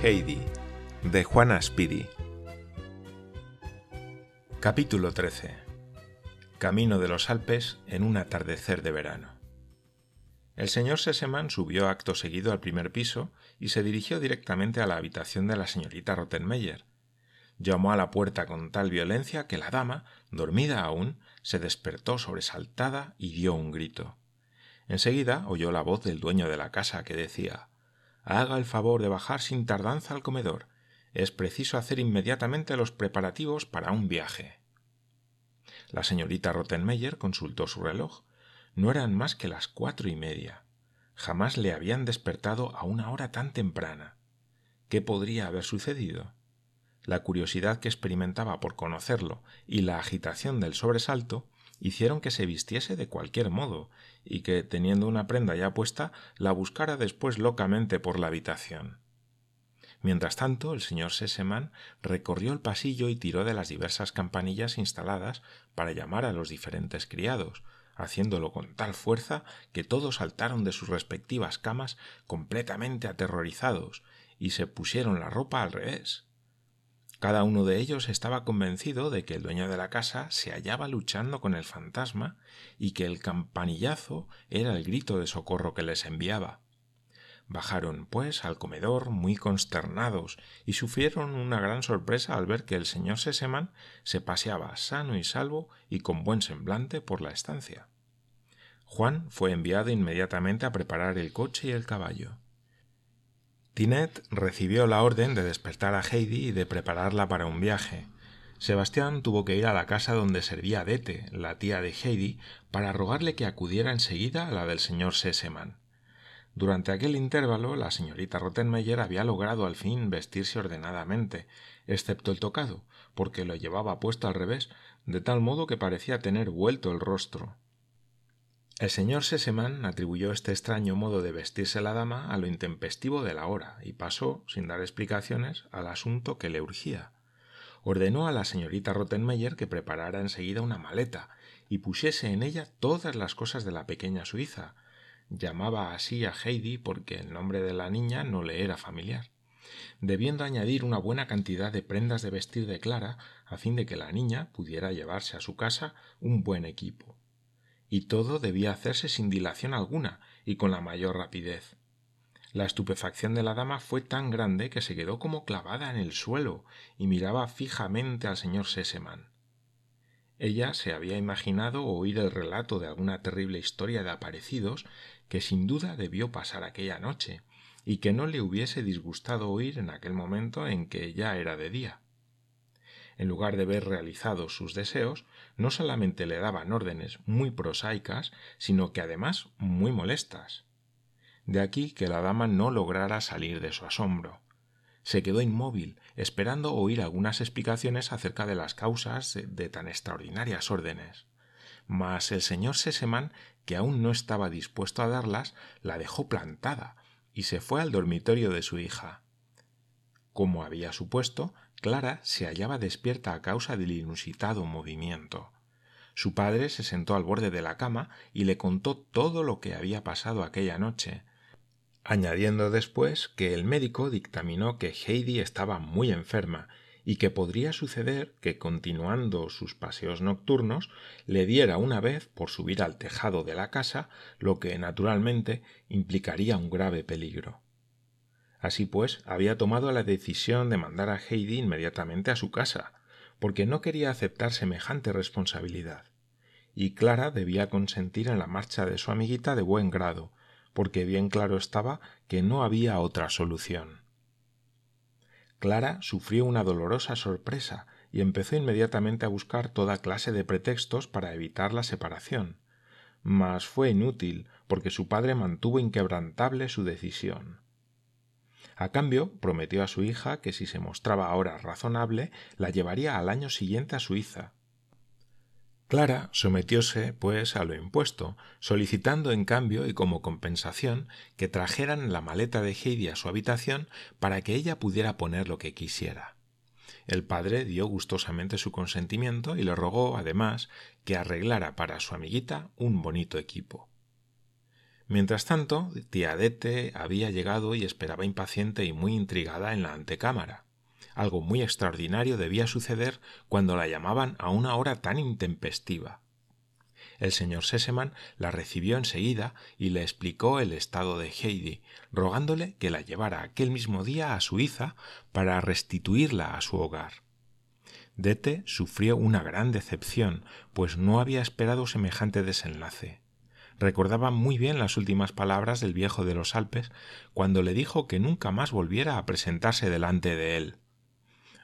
Heidi, de Juana Speedy. Capítulo 13. Camino de los Alpes en un atardecer de verano. El señor Sesemann subió acto seguido al primer piso y se dirigió directamente a la habitación de la señorita Rottenmeier. Llamó a la puerta con tal violencia que la dama, dormida aún, se despertó sobresaltada y dio un grito. Enseguida oyó la voz del dueño de la casa que decía haga el favor de bajar sin tardanza al comedor. Es preciso hacer inmediatamente los preparativos para un viaje. La señorita Rottenmeier consultó su reloj. No eran más que las cuatro y media. Jamás le habían despertado a una hora tan temprana. ¿Qué podría haber sucedido? La curiosidad que experimentaba por conocerlo y la agitación del sobresalto hicieron que se vistiese de cualquier modo y que, teniendo una prenda ya puesta, la buscara después locamente por la habitación. Mientras tanto, el señor Sesemann recorrió el pasillo y tiró de las diversas campanillas instaladas para llamar a los diferentes criados, haciéndolo con tal fuerza que todos saltaron de sus respectivas camas completamente aterrorizados y se pusieron la ropa al revés. Cada uno de ellos estaba convencido de que el dueño de la casa se hallaba luchando con el fantasma y que el campanillazo era el grito de socorro que les enviaba. Bajaron, pues, al comedor muy consternados y sufrieron una gran sorpresa al ver que el señor Seseman se paseaba sano y salvo y con buen semblante por la estancia. Juan fue enviado inmediatamente a preparar el coche y el caballo. Tinet recibió la orden de despertar a Heidi y de prepararla para un viaje. Sebastián tuvo que ir a la casa donde servía Dete, la tía de Heidi, para rogarle que acudiera enseguida a la del señor Sesemann. Durante aquel intervalo, la señorita Rottenmeier había logrado al fin vestirse ordenadamente, excepto el tocado, porque lo llevaba puesto al revés, de tal modo que parecía tener vuelto el rostro. El señor Sesemann atribuyó este extraño modo de vestirse la dama a lo intempestivo de la hora y pasó, sin dar explicaciones, al asunto que le urgía. Ordenó a la señorita Rottenmeier que preparara enseguida una maleta y pusiese en ella todas las cosas de la pequeña Suiza. Llamaba así a Heidi porque el nombre de la niña no le era familiar debiendo añadir una buena cantidad de prendas de vestir de Clara a fin de que la niña pudiera llevarse a su casa un buen equipo y todo debía hacerse sin dilación alguna y con la mayor rapidez. La estupefacción de la dama fue tan grande que se quedó como clavada en el suelo y miraba fijamente al señor Sesemann. Ella se había imaginado oír el relato de alguna terrible historia de aparecidos que sin duda debió pasar aquella noche y que no le hubiese disgustado oír en aquel momento en que ya era de día en lugar de ver realizados sus deseos, no solamente le daban órdenes muy prosaicas, sino que además muy molestas. De aquí que la dama no lograra salir de su asombro. Se quedó inmóvil, esperando oír algunas explicaciones acerca de las causas de tan extraordinarias órdenes. Mas el señor Sesemann, que aún no estaba dispuesto a darlas, la dejó plantada y se fue al dormitorio de su hija. Como había supuesto, Clara se hallaba despierta a causa del inusitado movimiento. Su padre se sentó al borde de la cama y le contó todo lo que había pasado aquella noche, añadiendo después que el médico dictaminó que Heidi estaba muy enferma y que podría suceder que continuando sus paseos nocturnos le diera una vez por subir al tejado de la casa, lo que naturalmente implicaría un grave peligro. Así pues, había tomado la decisión de mandar a Heidi inmediatamente a su casa, porque no quería aceptar semejante responsabilidad. Y Clara debía consentir en la marcha de su amiguita de buen grado, porque bien claro estaba que no había otra solución. Clara sufrió una dolorosa sorpresa y empezó inmediatamente a buscar toda clase de pretextos para evitar la separación. Mas fue inútil, porque su padre mantuvo inquebrantable su decisión. A cambio, prometió a su hija que si se mostraba ahora razonable, la llevaría al año siguiente a Suiza. Clara sometióse, pues, a lo impuesto, solicitando en cambio y como compensación que trajeran la maleta de Heidi a su habitación para que ella pudiera poner lo que quisiera. El padre dio gustosamente su consentimiento y le rogó, además, que arreglara para su amiguita un bonito equipo. Mientras tanto, tía Dete había llegado y esperaba impaciente y muy intrigada en la antecámara. Algo muy extraordinario debía suceder cuando la llamaban a una hora tan intempestiva. El señor Sesemann la recibió enseguida y le explicó el estado de Heidi, rogándole que la llevara aquel mismo día a Suiza para restituirla a su hogar. Dete sufrió una gran decepción, pues no había esperado semejante desenlace. Recordaba muy bien las últimas palabras del viejo de los Alpes cuando le dijo que nunca más volviera a presentarse delante de él.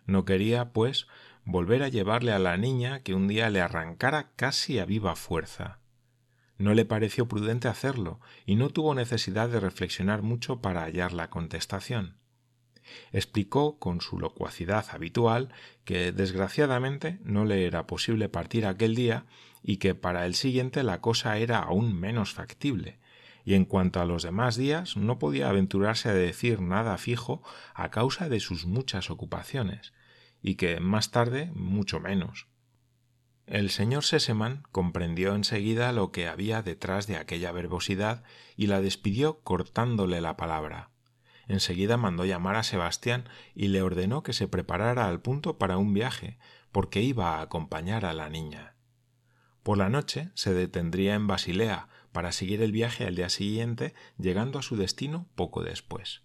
No quería, pues, volver a llevarle a la niña que un día le arrancara casi a viva fuerza. No le pareció prudente hacerlo, y no tuvo necesidad de reflexionar mucho para hallar la contestación. Explicó con su locuacidad habitual que desgraciadamente no le era posible partir aquel día y que para el siguiente la cosa era aún menos factible, y en cuanto a los demás días no podía aventurarse a decir nada fijo a causa de sus muchas ocupaciones, y que más tarde mucho menos. El señor Sesemann comprendió enseguida lo que había detrás de aquella verbosidad y la despidió cortándole la palabra. Enseguida mandó llamar a Sebastián y le ordenó que se preparara al punto para un viaje, porque iba a acompañar a la niña. Por la noche se detendría en Basilea, para seguir el viaje al día siguiente, llegando a su destino poco después.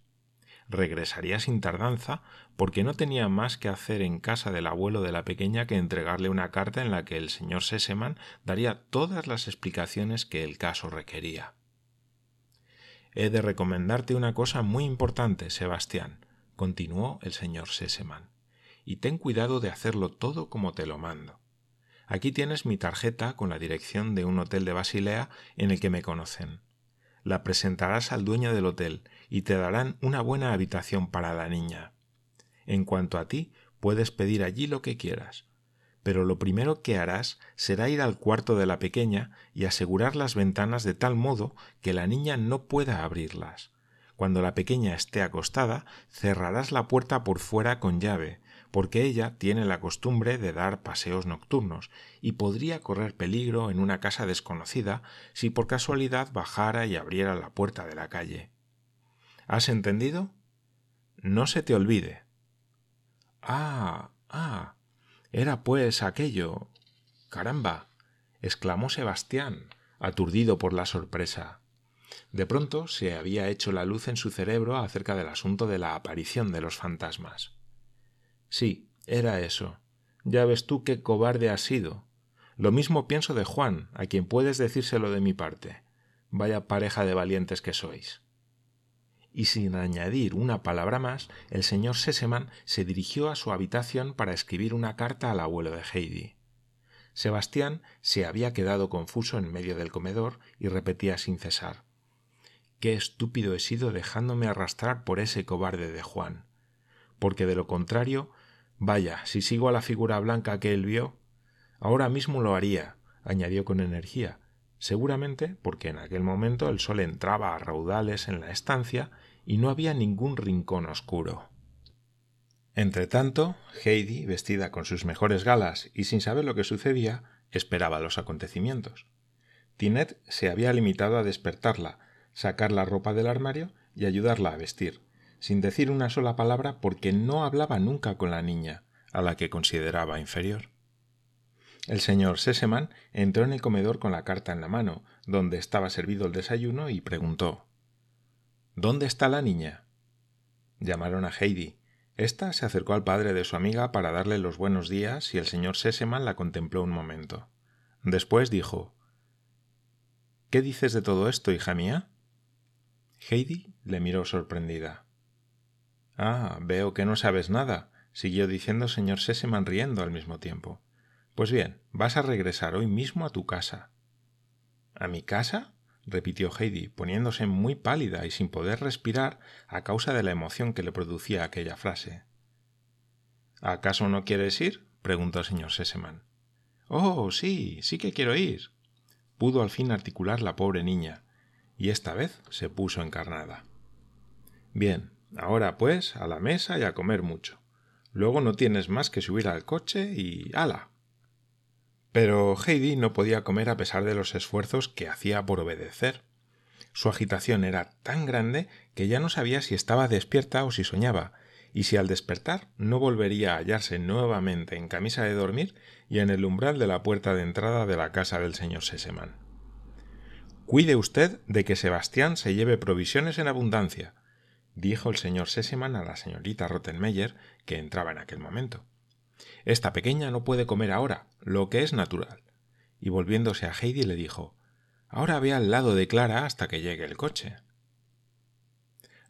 Regresaría sin tardanza, porque no tenía más que hacer en casa del abuelo de la pequeña que entregarle una carta en la que el señor Sesemann daría todas las explicaciones que el caso requería. He de recomendarte una cosa muy importante, Sebastián, continuó el señor Sesemann, y ten cuidado de hacerlo todo como te lo mando. Aquí tienes mi tarjeta con la dirección de un hotel de Basilea en el que me conocen. La presentarás al dueño del hotel y te darán una buena habitación para la niña. En cuanto a ti, puedes pedir allí lo que quieras. Pero lo primero que harás será ir al cuarto de la pequeña y asegurar las ventanas de tal modo que la niña no pueda abrirlas. Cuando la pequeña esté acostada, cerrarás la puerta por fuera con llave, porque ella tiene la costumbre de dar paseos nocturnos y podría correr peligro en una casa desconocida si por casualidad bajara y abriera la puerta de la calle. ¿Has entendido? No se te olvide. Ah, ah. Era pues aquello. Caramba. exclamó Sebastián, aturdido por la sorpresa. De pronto se había hecho la luz en su cerebro acerca del asunto de la aparición de los fantasmas. Sí, era eso. Ya ves tú qué cobarde has sido. Lo mismo pienso de Juan, a quien puedes decírselo de mi parte. Vaya pareja de valientes que sois. Y sin añadir una palabra más, el señor Sesemann se dirigió a su habitación para escribir una carta al abuelo de Heidi. Sebastián se había quedado confuso en medio del comedor y repetía sin cesar Qué estúpido he sido dejándome arrastrar por ese cobarde de Juan. Porque de lo contrario Vaya, si sigo a la figura blanca que él vio. Ahora mismo lo haría, añadió con energía, seguramente porque en aquel momento el sol entraba a raudales en la estancia y no había ningún rincón oscuro. Entretanto, Heidi, vestida con sus mejores galas y sin saber lo que sucedía, esperaba los acontecimientos. Tinet se había limitado a despertarla, sacar la ropa del armario y ayudarla a vestir sin decir una sola palabra porque no hablaba nunca con la niña, a la que consideraba inferior. El señor Sesemann entró en el comedor con la carta en la mano, donde estaba servido el desayuno, y preguntó ¿Dónde está la niña? Llamaron a Heidi. Esta se acercó al padre de su amiga para darle los buenos días y el señor Sesemann la contempló un momento. Después dijo ¿Qué dices de todo esto, hija mía? Heidi le miró sorprendida. Ah, veo que no sabes nada, siguió diciendo señor Seseman riendo al mismo tiempo. Pues bien, vas a regresar hoy mismo a tu casa. ¿A mi casa? repitió Heidi, poniéndose muy pálida y sin poder respirar a causa de la emoción que le producía aquella frase. ¿Acaso no quieres ir? preguntó el señor Seseman. Oh, sí, sí que quiero ir. Pudo al fin articular la pobre niña, y esta vez se puso encarnada. Bien, ahora pues a la mesa y a comer mucho. Luego no tienes más que subir al coche y ¡hala! Pero Heidi no podía comer a pesar de los esfuerzos que hacía por obedecer. Su agitación era tan grande que ya no sabía si estaba despierta o si soñaba, y si al despertar no volvería a hallarse nuevamente en camisa de dormir y en el umbral de la puerta de entrada de la casa del señor Sesemann. Cuide usted de que Sebastián se lleve provisiones en abundancia, dijo el señor Sesemann a la señorita Rottenmeier, que entraba en aquel momento. Esta pequeña no puede comer ahora, lo que es natural. Y volviéndose a Heidi le dijo Ahora ve al lado de Clara hasta que llegue el coche.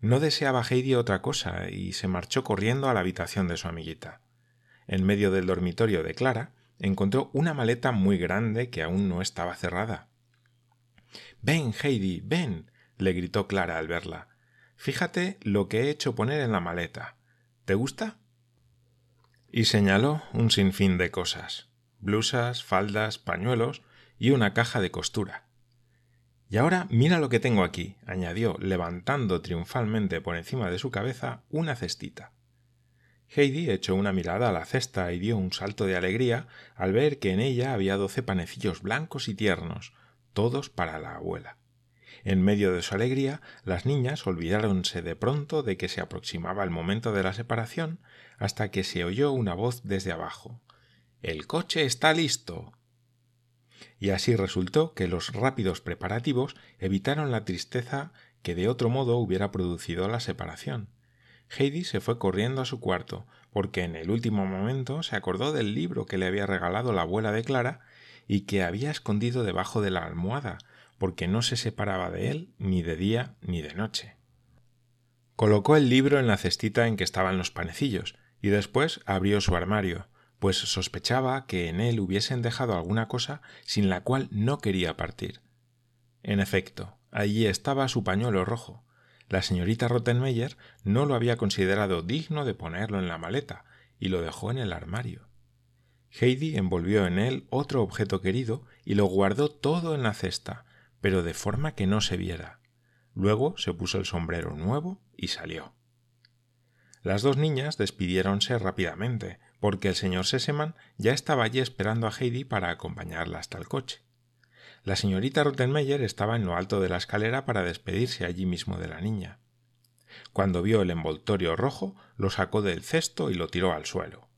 No deseaba Heidi otra cosa y se marchó corriendo a la habitación de su amiguita. En medio del dormitorio de Clara encontró una maleta muy grande que aún no estaba cerrada. Ven, Heidi, ven, le gritó Clara al verla. Fíjate lo que he hecho poner en la maleta. ¿Te gusta? Y señaló un sinfín de cosas blusas, faldas, pañuelos y una caja de costura. Y ahora mira lo que tengo aquí, añadió, levantando triunfalmente por encima de su cabeza una cestita. Heidi echó una mirada a la cesta y dio un salto de alegría al ver que en ella había doce panecillos blancos y tiernos, todos para la abuela. En medio de su alegría, las niñas olvidáronse de pronto de que se aproximaba el momento de la separación, hasta que se oyó una voz desde abajo. El coche está listo y así resultó que los rápidos preparativos evitaron la tristeza que de otro modo hubiera producido la separación. Heidi se fue corriendo a su cuarto, porque en el último momento se acordó del libro que le había regalado la abuela de Clara y que había escondido debajo de la almohada, porque no se separaba de él ni de día ni de noche. Colocó el libro en la cestita en que estaban los panecillos, y después abrió su armario, pues sospechaba que en él hubiesen dejado alguna cosa sin la cual no quería partir. En efecto, allí estaba su pañuelo rojo. La señorita Rottenmeier no lo había considerado digno de ponerlo en la maleta y lo dejó en el armario. Heidi envolvió en él otro objeto querido y lo guardó todo en la cesta, pero de forma que no se viera. Luego se puso el sombrero nuevo y salió. Las dos niñas despidiéronse rápidamente, porque el señor Sesemann ya estaba allí esperando a Heidi para acompañarla hasta el coche. La señorita Rottenmeier estaba en lo alto de la escalera para despedirse allí mismo de la niña. Cuando vio el envoltorio rojo, lo sacó del cesto y lo tiró al suelo.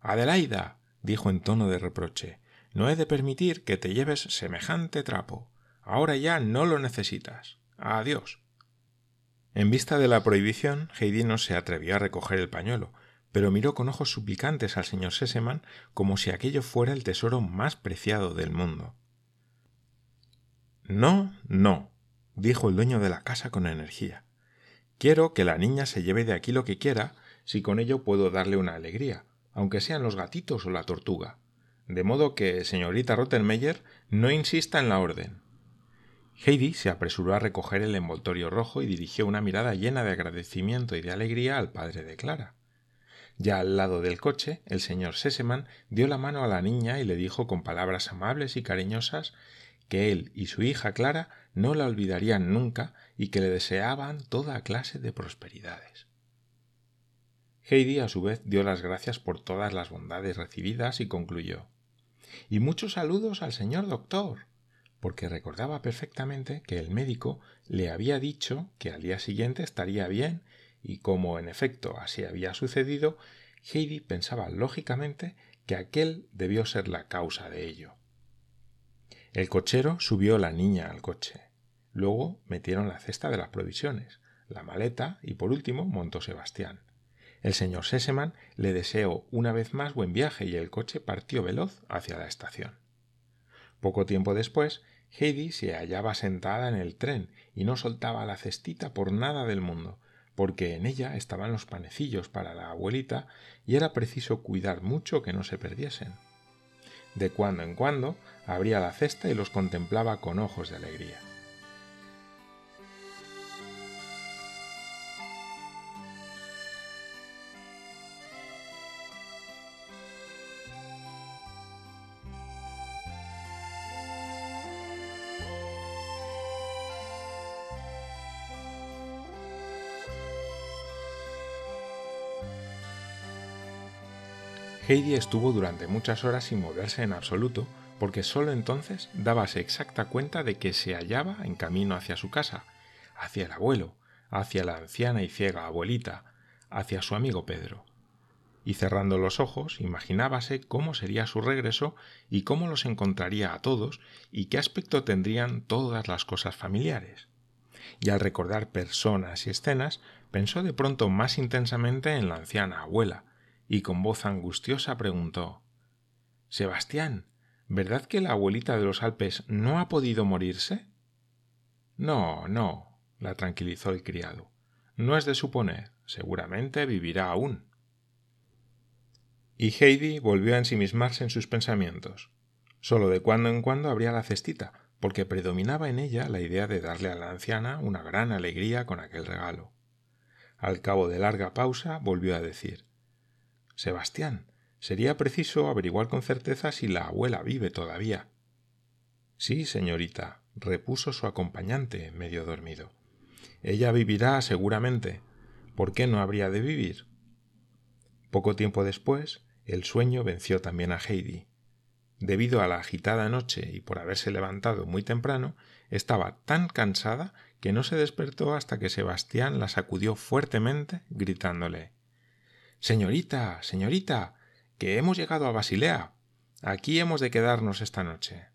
Adelaida, dijo en tono de reproche, no he de permitir que te lleves semejante trapo. Ahora ya no lo necesitas. Adiós. En vista de la prohibición, Heidi no se atrevió a recoger el pañuelo, pero miró con ojos suplicantes al señor Sesemann como si aquello fuera el tesoro más preciado del mundo. No, no, dijo el dueño de la casa con energía. Quiero que la niña se lleve de aquí lo que quiera, si con ello puedo darle una alegría, aunque sean los gatitos o la tortuga. De modo que, señorita Rottenmeier, no insista en la orden. Heidi se apresuró a recoger el envoltorio rojo y dirigió una mirada llena de agradecimiento y de alegría al padre de Clara. Ya al lado del coche, el señor Sesemann dio la mano a la niña y le dijo con palabras amables y cariñosas que él y su hija Clara no la olvidarían nunca y que le deseaban toda clase de prosperidades. Heidi a su vez dio las gracias por todas las bondades recibidas y concluyó Y muchos saludos al señor doctor, porque recordaba perfectamente que el médico le había dicho que al día siguiente estaría bien y como en efecto así había sucedido, Heidi pensaba lógicamente que aquel debió ser la causa de ello. El cochero subió la niña al coche. Luego metieron la cesta de las provisiones, la maleta y por último montó Sebastián. El señor Sesemann le deseó una vez más buen viaje y el coche partió veloz hacia la estación. Poco tiempo después, Heidi se hallaba sentada en el tren y no soltaba la cestita por nada del mundo, porque en ella estaban los panecillos para la abuelita y era preciso cuidar mucho que no se perdiesen. De cuando en cuando abría la cesta y los contemplaba con ojos de alegría. Heidi estuvo durante muchas horas sin moverse en absoluto, porque sólo entonces dábase exacta cuenta de que se hallaba en camino hacia su casa, hacia el abuelo, hacia la anciana y ciega abuelita, hacia su amigo Pedro. Y cerrando los ojos, imaginábase cómo sería su regreso y cómo los encontraría a todos y qué aspecto tendrían todas las cosas familiares. Y al recordar personas y escenas, pensó de pronto más intensamente en la anciana abuela, y con voz angustiosa preguntó Sebastián, ¿verdad que la abuelita de los Alpes no ha podido morirse? No, no, la tranquilizó el criado. No es de suponer, seguramente vivirá aún. Y Heidi volvió a ensimismarse en sus pensamientos. Solo de cuando en cuando abría la cestita, porque predominaba en ella la idea de darle a la anciana una gran alegría con aquel regalo. Al cabo de larga pausa volvió a decir Sebastián, sería preciso averiguar con certeza si la abuela vive todavía. Sí, señorita, repuso su acompañante, medio dormido. Ella vivirá seguramente. ¿Por qué no habría de vivir? Poco tiempo después, el sueño venció también a Heidi. Debido a la agitada noche y por haberse levantado muy temprano, estaba tan cansada que no se despertó hasta que Sebastián la sacudió fuertemente, gritándole Señorita, señorita, que hemos llegado a Basilea. Aquí hemos de quedarnos esta noche.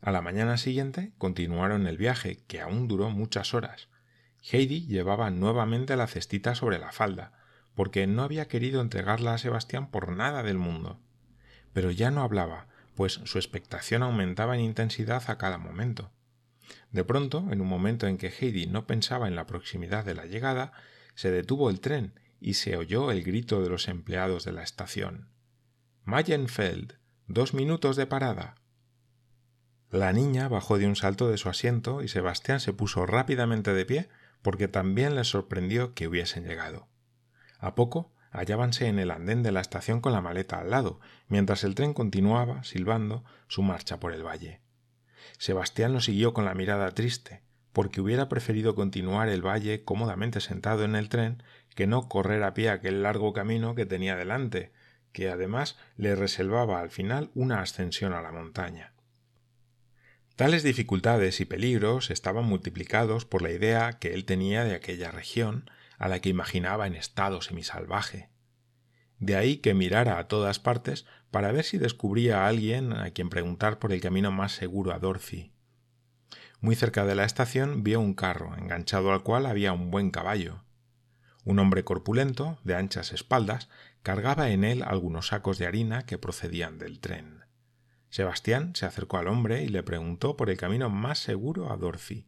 A la mañana siguiente continuaron el viaje, que aún duró muchas horas. Heidi llevaba nuevamente la cestita sobre la falda, porque no había querido entregarla a Sebastián por nada del mundo. Pero ya no hablaba, pues su expectación aumentaba en intensidad a cada momento. De pronto, en un momento en que Heidi no pensaba en la proximidad de la llegada, se detuvo el tren y se oyó el grito de los empleados de la estación. Mayenfeld. Dos minutos de parada. La niña bajó de un salto de su asiento y Sebastián se puso rápidamente de pie porque también le sorprendió que hubiesen llegado. A poco hallábanse en el andén de la estación con la maleta al lado, mientras el tren continuaba, silbando, su marcha por el valle. Sebastián lo siguió con la mirada triste, porque hubiera preferido continuar el valle cómodamente sentado en el tren que no correr a pie aquel largo camino que tenía delante, que además le reservaba al final una ascensión a la montaña. Tales dificultades y peligros estaban multiplicados por la idea que él tenía de aquella región, a la que imaginaba en estado semisalvaje. De ahí que mirara a todas partes para ver si descubría a alguien a quien preguntar por el camino más seguro a Dorothy. Muy cerca de la estación vio un carro, enganchado al cual había un buen caballo. Un hombre corpulento, de anchas espaldas, cargaba en él algunos sacos de harina que procedían del tren. Sebastián se acercó al hombre y le preguntó por el camino más seguro a Dorothy.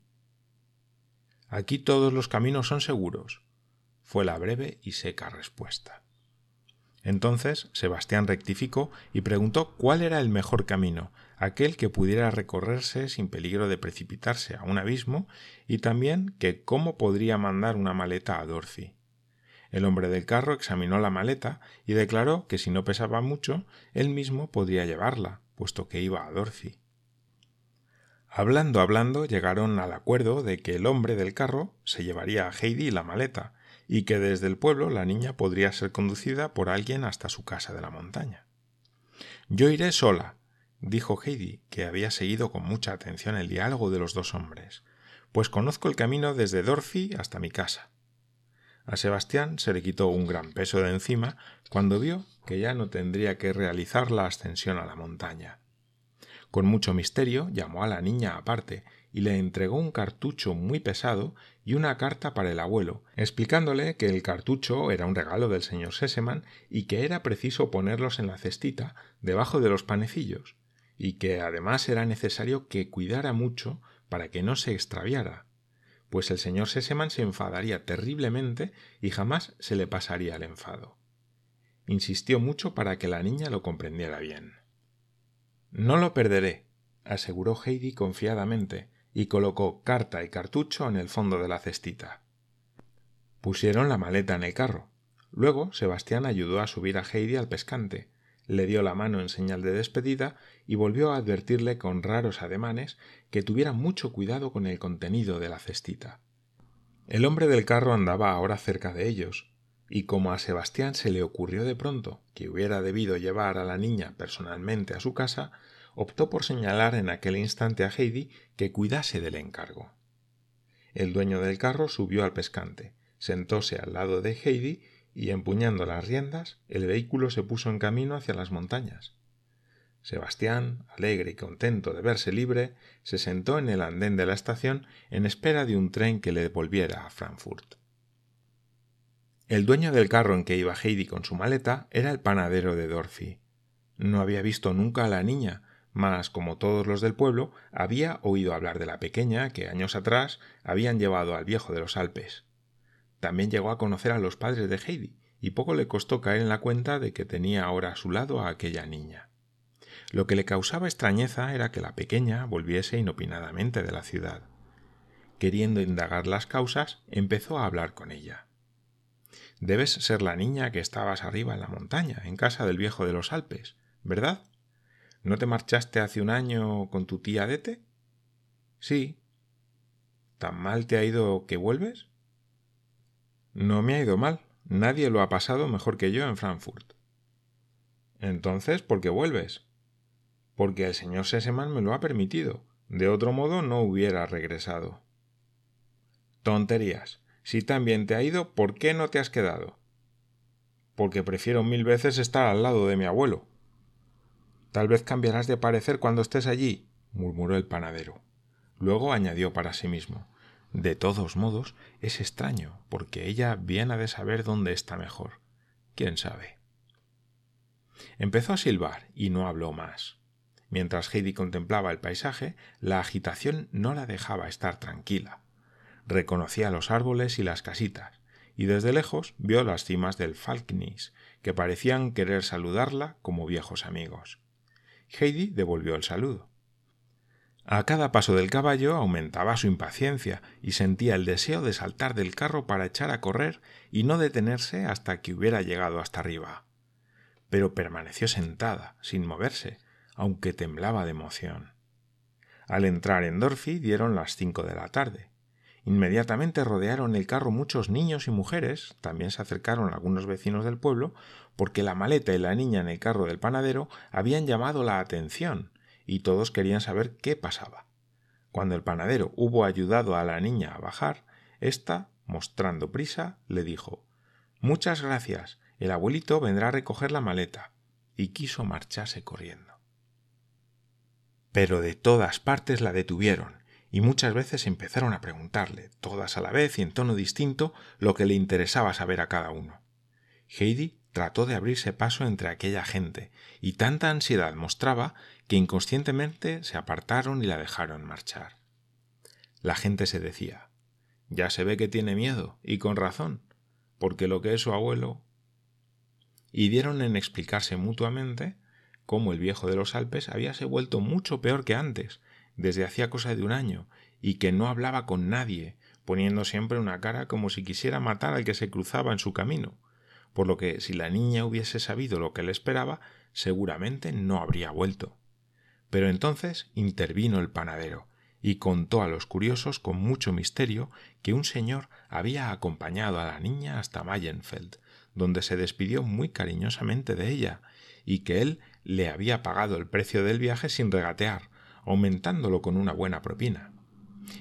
Aquí todos los caminos son seguros, fue la breve y seca respuesta. Entonces Sebastián rectificó y preguntó cuál era el mejor camino, aquel que pudiera recorrerse sin peligro de precipitarse a un abismo, y también que cómo podría mandar una maleta a Dorothy. El hombre del carro examinó la maleta y declaró que si no pesaba mucho, él mismo podría llevarla, puesto que iba a Dorothy. Hablando, hablando, llegaron al acuerdo de que el hombre del carro se llevaría a Heidi la maleta, y que desde el pueblo la niña podría ser conducida por alguien hasta su casa de la montaña. Yo iré sola, dijo Heidi, que había seguido con mucha atención el diálogo de los dos hombres, pues conozco el camino desde Dorothy hasta mi casa. A Sebastián se le quitó un gran peso de encima cuando vio que ya no tendría que realizar la ascensión a la montaña. Con mucho misterio llamó a la niña aparte y le entregó un cartucho muy pesado y una carta para el abuelo, explicándole que el cartucho era un regalo del señor Seseman y que era preciso ponerlos en la cestita debajo de los panecillos, y que además era necesario que cuidara mucho para que no se extraviara, pues el señor Seseman se enfadaría terriblemente y jamás se le pasaría el enfado. Insistió mucho para que la niña lo comprendiera bien. No lo perderé, aseguró Heidi confiadamente, y colocó carta y cartucho en el fondo de la cestita. Pusieron la maleta en el carro. Luego Sebastián ayudó a subir a Heidi al pescante, le dio la mano en señal de despedida y volvió a advertirle con raros ademanes que tuviera mucho cuidado con el contenido de la cestita. El hombre del carro andaba ahora cerca de ellos, y como a Sebastián se le ocurrió de pronto que hubiera debido llevar a la niña personalmente a su casa, optó por señalar en aquel instante a Heidi que cuidase del encargo. El dueño del carro subió al pescante, sentóse al lado de Heidi y empuñando las riendas, el vehículo se puso en camino hacia las montañas. Sebastián, alegre y contento de verse libre, se sentó en el andén de la estación en espera de un tren que le devolviera a Frankfurt. El dueño del carro en que iba Heidi con su maleta era el panadero de Dorfi. No había visto nunca a la niña, mas, como todos los del pueblo, había oído hablar de la pequeña que años atrás habían llevado al viejo de los Alpes. También llegó a conocer a los padres de Heidi, y poco le costó caer en la cuenta de que tenía ahora a su lado a aquella niña. Lo que le causaba extrañeza era que la pequeña volviese inopinadamente de la ciudad. Queriendo indagar las causas, empezó a hablar con ella. Debes ser la niña que estabas arriba en la montaña, en casa del viejo de los Alpes, ¿verdad? ¿No te marchaste hace un año con tu tía Dete? Sí. ¿Tan mal te ha ido que vuelves? No me ha ido mal. Nadie lo ha pasado mejor que yo en Frankfurt. Entonces, ¿por qué vuelves? Porque el señor Sesemann me lo ha permitido. De otro modo no hubiera regresado. Tonterías. Si tan bien te ha ido, ¿por qué no te has quedado? Porque prefiero mil veces estar al lado de mi abuelo. Tal vez cambiarás de parecer cuando estés allí, murmuró el panadero. Luego añadió para sí mismo De todos modos, es extraño, porque ella bien ha de saber dónde está mejor. ¿Quién sabe? Empezó a silbar y no habló más. Mientras Heidi contemplaba el paisaje, la agitación no la dejaba estar tranquila reconocía los árboles y las casitas, y desde lejos vio las cimas del Falknis, que parecían querer saludarla como viejos amigos. Heidi devolvió el saludo. A cada paso del caballo aumentaba su impaciencia y sentía el deseo de saltar del carro para echar a correr y no detenerse hasta que hubiera llegado hasta arriba. Pero permaneció sentada, sin moverse, aunque temblaba de emoción. Al entrar en Dorfi dieron las cinco de la tarde. Inmediatamente rodearon el carro muchos niños y mujeres, también se acercaron algunos vecinos del pueblo, porque la maleta y la niña en el carro del panadero habían llamado la atención, y todos querían saber qué pasaba. Cuando el panadero hubo ayudado a la niña a bajar, ésta, mostrando prisa, le dijo Muchas gracias. El abuelito vendrá a recoger la maleta. y quiso marcharse corriendo. Pero de todas partes la detuvieron, y muchas veces empezaron a preguntarle, todas a la vez y en tono distinto, lo que le interesaba saber a cada uno. Heidi trató de abrirse paso entre aquella gente, y tanta ansiedad mostraba que inconscientemente se apartaron y la dejaron marchar. La gente se decía Ya se ve que tiene miedo, y con razón, porque lo que es su abuelo. Y dieron en explicarse mutuamente cómo el viejo de los Alpes habíase vuelto mucho peor que antes, desde hacía cosa de un año, y que no hablaba con nadie, poniendo siempre una cara como si quisiera matar al que se cruzaba en su camino, por lo que si la niña hubiese sabido lo que le esperaba, seguramente no habría vuelto. Pero entonces intervino el panadero, y contó a los curiosos con mucho misterio que un señor había acompañado a la niña hasta Mayenfeld, donde se despidió muy cariñosamente de ella, y que él le había pagado el precio del viaje sin regatear, aumentándolo con una buena propina.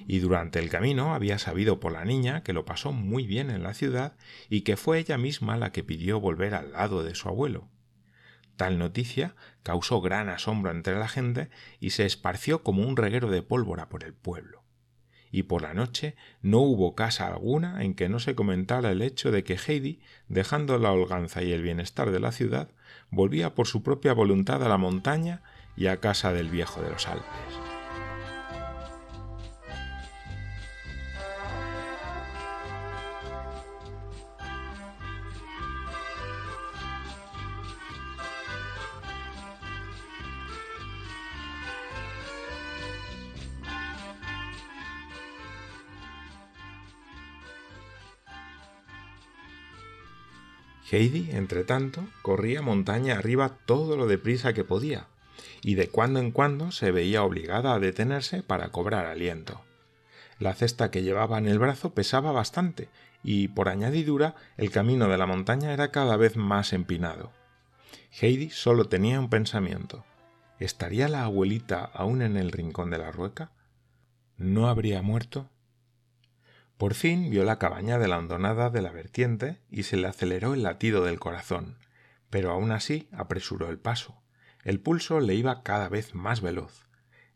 Y durante el camino había sabido por la niña que lo pasó muy bien en la ciudad y que fue ella misma la que pidió volver al lado de su abuelo. Tal noticia causó gran asombro entre la gente y se esparció como un reguero de pólvora por el pueblo. Y por la noche no hubo casa alguna en que no se comentara el hecho de que Heidi, dejando la holganza y el bienestar de la ciudad, volvía por su propia voluntad a la montaña y a casa del viejo de los Alpes. Heidi, entre tanto, corría montaña arriba todo lo deprisa que podía, y de cuando en cuando se veía obligada a detenerse para cobrar aliento. La cesta que llevaba en el brazo pesaba bastante, y por añadidura el camino de la montaña era cada vez más empinado. Heidi solo tenía un pensamiento. ¿Estaría la abuelita aún en el rincón de la rueca? ¿No habría muerto? Por fin vio la cabaña de la hondonada de la vertiente y se le aceleró el latido del corazón, pero aún así apresuró el paso. El pulso le iba cada vez más veloz.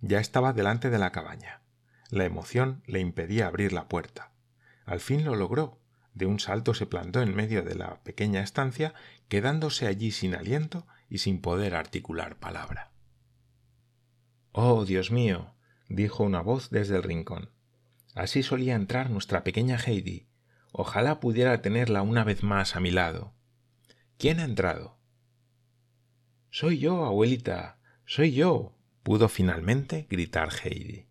Ya estaba delante de la cabaña. La emoción le impedía abrir la puerta. Al fin lo logró. De un salto se plantó en medio de la pequeña estancia, quedándose allí sin aliento y sin poder articular palabra. Oh, Dios mío, dijo una voz desde el rincón. Así solía entrar nuestra pequeña Heidi. Ojalá pudiera tenerla una vez más a mi lado. ¿Quién ha entrado? Soy yo, abuelita. Soy yo. pudo finalmente gritar Heidi.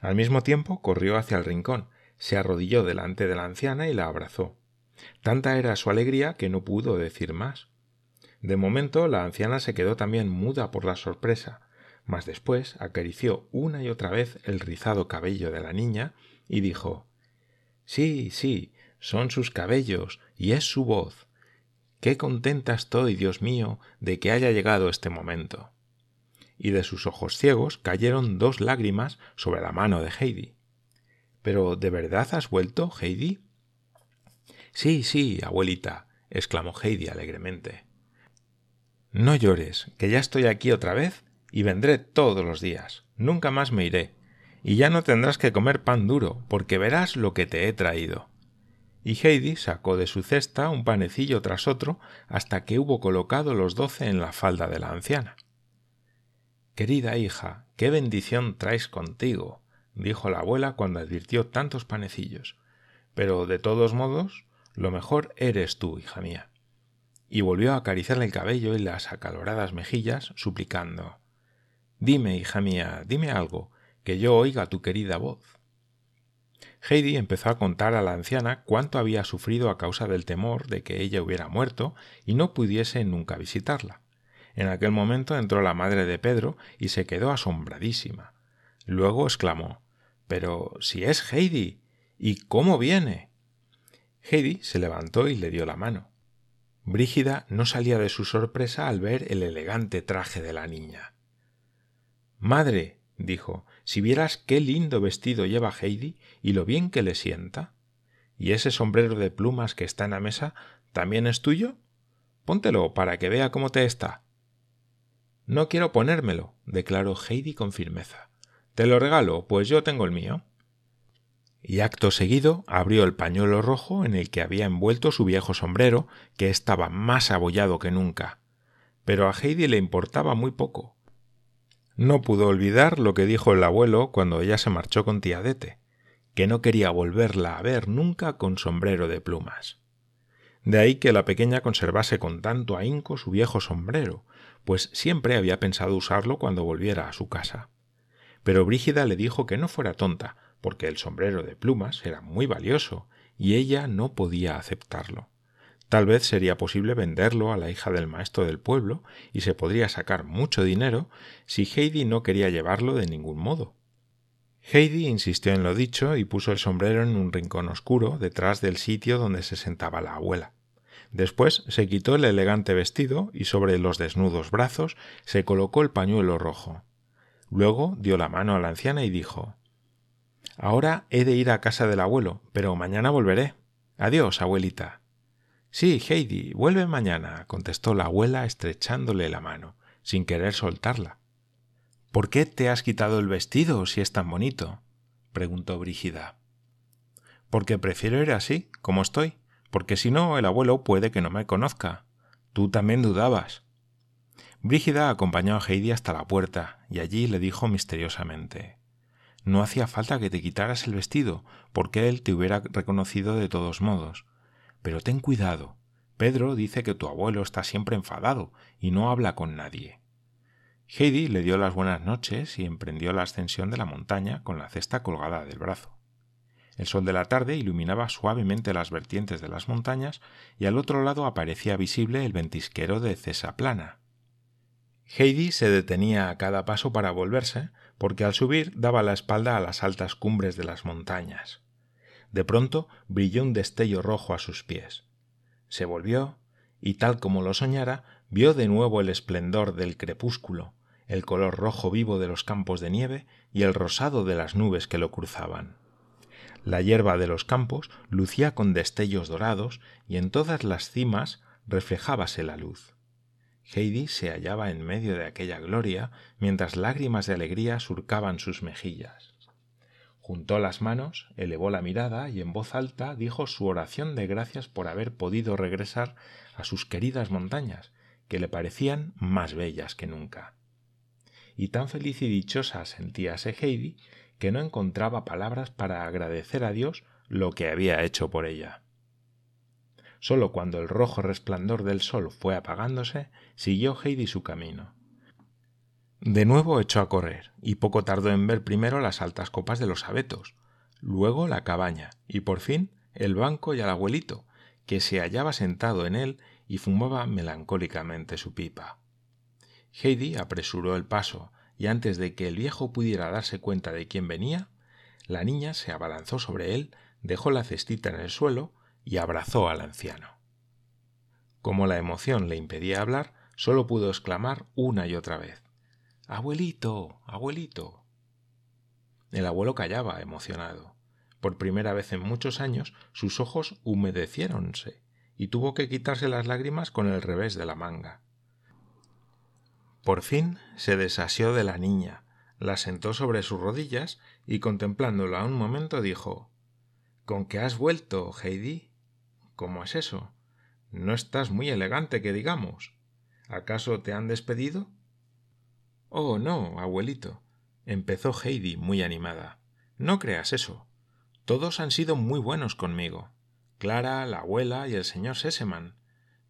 Al mismo tiempo corrió hacia el rincón, se arrodilló delante de la anciana y la abrazó. Tanta era su alegría que no pudo decir más. De momento la anciana se quedó también muda por la sorpresa, mas después acarició una y otra vez el rizado cabello de la niña y dijo Sí, sí, son sus cabellos y es su voz. Qué contenta estoy, Dios mío, de que haya llegado este momento. Y de sus ojos ciegos cayeron dos lágrimas sobre la mano de Heidi. ¿Pero de verdad has vuelto, Heidi? Sí, sí, abuelita, exclamó Heidi alegremente. No llores, que ya estoy aquí otra vez y vendré todos los días. Nunca más me iré. Y ya no tendrás que comer pan duro, porque verás lo que te he traído. Y Heidi sacó de su cesta un panecillo tras otro hasta que hubo colocado los doce en la falda de la anciana. Querida hija, qué bendición traes contigo, dijo la abuela cuando advirtió tantos panecillos. Pero de todos modos, lo mejor eres tú, hija mía. Y volvió a acariciarle el cabello y las acaloradas mejillas, suplicando Dime, hija mía, dime algo, que yo oiga tu querida voz. Heidi empezó a contar a la anciana cuánto había sufrido a causa del temor de que ella hubiera muerto y no pudiese nunca visitarla. En aquel momento entró la madre de Pedro y se quedó asombradísima. Luego exclamó Pero si es Heidi. ¿Y cómo viene? Heidi se levantó y le dio la mano. Brígida no salía de su sorpresa al ver el elegante traje de la niña. Madre, dijo, si vieras qué lindo vestido lleva Heidi y lo bien que le sienta. ¿Y ese sombrero de plumas que está en la mesa también es tuyo? Póntelo para que vea cómo te está. No quiero ponérmelo, declaró Heidi con firmeza. Te lo regalo, pues yo tengo el mío. Y acto seguido abrió el pañuelo rojo en el que había envuelto su viejo sombrero, que estaba más abollado que nunca. Pero a Heidi le importaba muy poco. No pudo olvidar lo que dijo el abuelo cuando ella se marchó con tía Dete, que no quería volverla a ver nunca con sombrero de plumas. De ahí que la pequeña conservase con tanto ahínco su viejo sombrero, pues siempre había pensado usarlo cuando volviera a su casa. Pero Brígida le dijo que no fuera tonta, porque el sombrero de plumas era muy valioso, y ella no podía aceptarlo. Tal vez sería posible venderlo a la hija del maestro del pueblo y se podría sacar mucho dinero si Heidi no quería llevarlo de ningún modo. Heidi insistió en lo dicho y puso el sombrero en un rincón oscuro detrás del sitio donde se sentaba la abuela. Después se quitó el elegante vestido y sobre los desnudos brazos se colocó el pañuelo rojo. Luego dio la mano a la anciana y dijo Ahora he de ir a casa del abuelo, pero mañana volveré. Adiós, abuelita. Sí, Heidi, vuelve mañana, contestó la abuela estrechándole la mano, sin querer soltarla. ¿Por qué te has quitado el vestido si es tan bonito? preguntó Brígida. Porque prefiero ir así, como estoy, porque si no el abuelo puede que no me conozca. Tú también dudabas. Brígida acompañó a Heidi hasta la puerta y allí le dijo misteriosamente No hacía falta que te quitaras el vestido, porque él te hubiera reconocido de todos modos. Pero ten cuidado. Pedro dice que tu abuelo está siempre enfadado y no habla con nadie. Heidi le dio las buenas noches y emprendió la ascensión de la montaña con la cesta colgada del brazo. El sol de la tarde iluminaba suavemente las vertientes de las montañas y al otro lado aparecía visible el ventisquero de Cesaplana. Heidi se detenía a cada paso para volverse, porque al subir daba la espalda a las altas cumbres de las montañas. De pronto brilló un destello rojo a sus pies. Se volvió, y tal como lo soñara, vio de nuevo el esplendor del crepúsculo, el color rojo vivo de los campos de nieve y el rosado de las nubes que lo cruzaban. La hierba de los campos lucía con destellos dorados y en todas las cimas reflejábase la luz. Heidi se hallaba en medio de aquella gloria mientras lágrimas de alegría surcaban sus mejillas. Juntó las manos, elevó la mirada y en voz alta dijo su oración de gracias por haber podido regresar a sus queridas montañas, que le parecían más bellas que nunca. Y tan feliz y dichosa sentíase Heidi que no encontraba palabras para agradecer a Dios lo que había hecho por ella. Sólo cuando el rojo resplandor del sol fue apagándose, siguió Heidi su camino. De nuevo echó a correr, y poco tardó en ver primero las altas copas de los abetos, luego la cabaña, y por fin el banco y al abuelito, que se hallaba sentado en él y fumaba melancólicamente su pipa. Heidi apresuró el paso, y antes de que el viejo pudiera darse cuenta de quién venía, la niña se abalanzó sobre él, dejó la cestita en el suelo y abrazó al anciano. Como la emoción le impedía hablar, sólo pudo exclamar una y otra vez Abuelito. abuelito. El abuelo callaba, emocionado. Por primera vez en muchos años sus ojos humedeciéronse y tuvo que quitarse las lágrimas con el revés de la manga. Por fin se desasió de la niña, la sentó sobre sus rodillas y contemplándola un momento dijo ¿Con qué has vuelto, Heidi? ¿Cómo es eso? No estás muy elegante, que digamos. ¿Acaso te han despedido? Oh, no, abuelito, empezó Heidi muy animada. No creas eso. Todos han sido muy buenos conmigo. Clara, la abuela y el señor Seseman.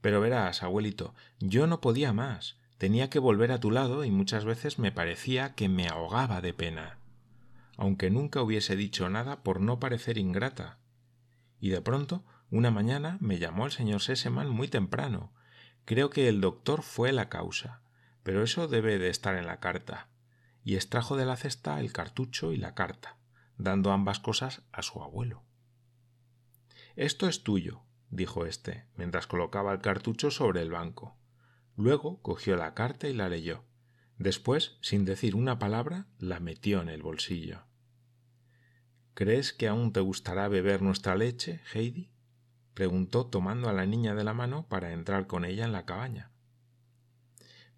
Pero verás, abuelito, yo no podía más. Tenía que volver a tu lado y muchas veces me parecía que me ahogaba de pena, aunque nunca hubiese dicho nada por no parecer ingrata. Y de pronto, una mañana me llamó el señor Seseman muy temprano. Creo que el doctor fue la causa, pero eso debe de estar en la carta. Y extrajo de la cesta el cartucho y la carta, dando ambas cosas a su abuelo. Esto es tuyo, dijo éste, mientras colocaba el cartucho sobre el banco. Luego cogió la carta y la leyó. Después, sin decir una palabra, la metió en el bolsillo. ¿Crees que aún te gustará beber nuestra leche, Heidi? preguntó tomando a la niña de la mano para entrar con ella en la cabaña.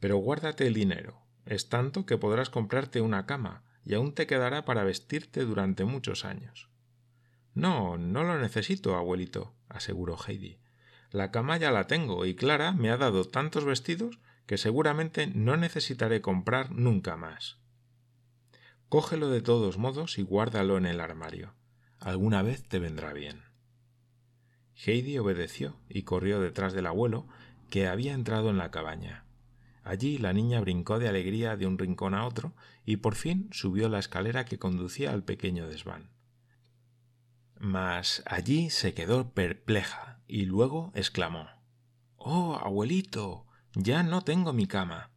Pero guárdate el dinero. Es tanto que podrás comprarte una cama y aún te quedará para vestirte durante muchos años. No, no lo necesito, abuelito, aseguró Heidi. La cama ya la tengo y Clara me ha dado tantos vestidos que seguramente no necesitaré comprar nunca más. Cógelo de todos modos y guárdalo en el armario. Alguna vez te vendrá bien. Heidi obedeció y corrió detrás del abuelo, que había entrado en la cabaña. Allí la niña brincó de alegría de un rincón a otro y por fin subió la escalera que conducía al pequeño desván. Mas allí se quedó perpleja y luego exclamó Oh, abuelito. ya no tengo mi cama.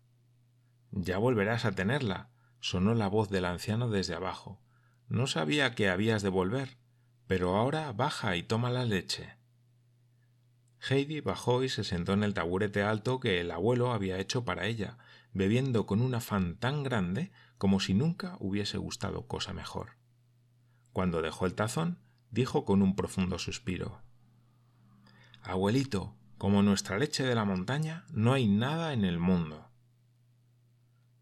Ya volverás a tenerla, sonó la voz del anciano desde abajo. No sabía que habías de volver, pero ahora baja y toma la leche. Heidi bajó y se sentó en el taburete alto que el abuelo había hecho para ella, bebiendo con un afán tan grande como si nunca hubiese gustado cosa mejor. Cuando dejó el tazón, dijo con un profundo suspiro Abuelito, como nuestra leche de la montaña, no hay nada en el mundo.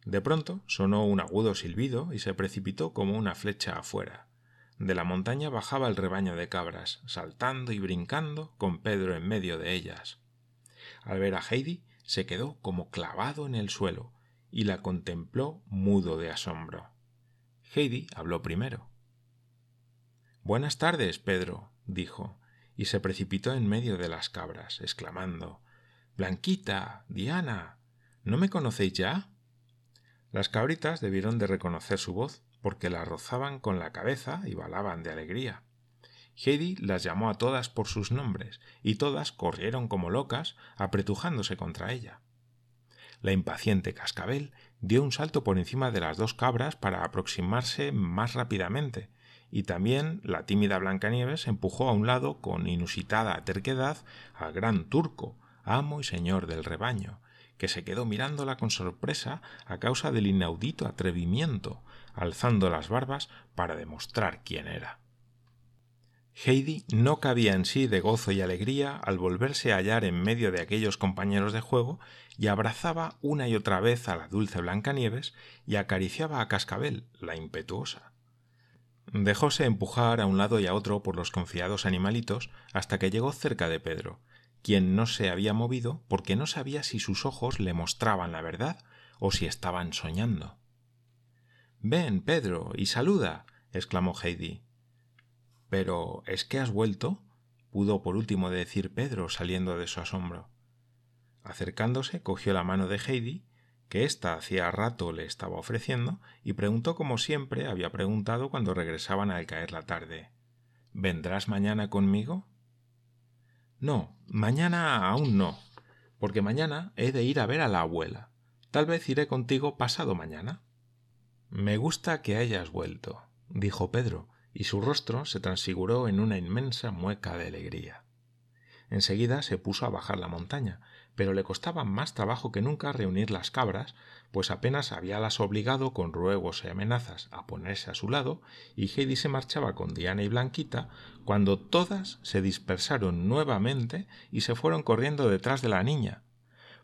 De pronto sonó un agudo silbido y se precipitó como una flecha afuera. De la montaña bajaba el rebaño de cabras, saltando y brincando, con Pedro en medio de ellas. Al ver a Heidi, se quedó como clavado en el suelo y la contempló mudo de asombro. Heidi habló primero. Buenas tardes, Pedro, dijo y se precipitó en medio de las cabras, exclamando Blanquita. Diana. ¿No me conocéis ya? Las cabritas debieron de reconocer su voz, porque la rozaban con la cabeza y balaban de alegría. Heidi las llamó a todas por sus nombres, y todas corrieron como locas, apretujándose contra ella. La impaciente cascabel dio un salto por encima de las dos cabras para aproximarse más rápidamente, y también la tímida Blancanieves empujó a un lado con inusitada terquedad al gran turco, amo y señor del rebaño, que se quedó mirándola con sorpresa a causa del inaudito atrevimiento, alzando las barbas para demostrar quién era. Heidi no cabía en sí de gozo y alegría al volverse a hallar en medio de aquellos compañeros de juego y abrazaba una y otra vez a la dulce Blancanieves y acariciaba a Cascabel, la impetuosa. Dejóse empujar a un lado y a otro por los confiados animalitos hasta que llegó cerca de Pedro, quien no se había movido porque no sabía si sus ojos le mostraban la verdad o si estaban soñando. Ven, Pedro, y saluda. exclamó Heidi. Pero ¿es que has vuelto? pudo por último decir Pedro saliendo de su asombro. Acercándose, cogió la mano de Heidi, que ésta hacía rato le estaba ofreciendo, y preguntó como siempre había preguntado cuando regresaban al caer la tarde ¿Vendrás mañana conmigo? No, mañana aún no, porque mañana he de ir a ver a la abuela. Tal vez iré contigo pasado mañana. Me gusta que hayas vuelto, dijo Pedro, y su rostro se transfiguró en una inmensa mueca de alegría. Enseguida se puso a bajar la montaña, pero le costaba más trabajo que nunca reunir las cabras, pues apenas habíalas obligado con ruegos y amenazas a ponerse a su lado, y Heidi se marchaba con Diana y Blanquita, cuando todas se dispersaron nuevamente y se fueron corriendo detrás de la niña.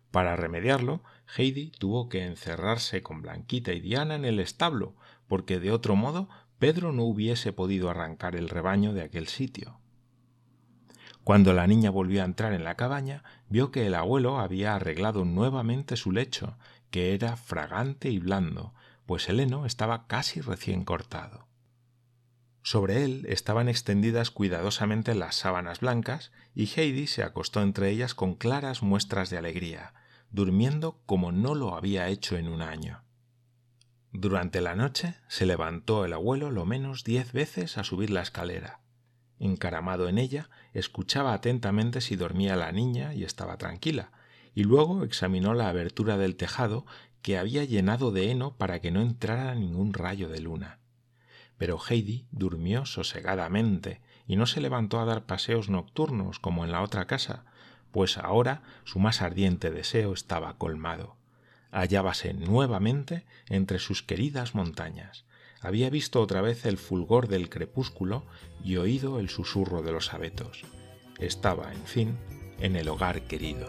Para remediarlo, Heidi tuvo que encerrarse con Blanquita y Diana en el establo, porque de otro modo Pedro no hubiese podido arrancar el rebaño de aquel sitio. Cuando la niña volvió a entrar en la cabaña, vio que el abuelo había arreglado nuevamente su lecho, que era fragante y blando, pues el heno estaba casi recién cortado. Sobre él estaban extendidas cuidadosamente las sábanas blancas, y Heidi se acostó entre ellas con claras muestras de alegría, durmiendo como no lo había hecho en un año. Durante la noche se levantó el abuelo lo menos diez veces a subir la escalera, Encaramado en ella, escuchaba atentamente si dormía la niña y estaba tranquila, y luego examinó la abertura del tejado que había llenado de heno para que no entrara ningún rayo de luna. Pero Heidi durmió sosegadamente y no se levantó a dar paseos nocturnos como en la otra casa, pues ahora su más ardiente deseo estaba colmado. Hallábase nuevamente entre sus queridas montañas, había visto otra vez el fulgor del crepúsculo y oído el susurro de los abetos. Estaba, en fin, en el hogar querido.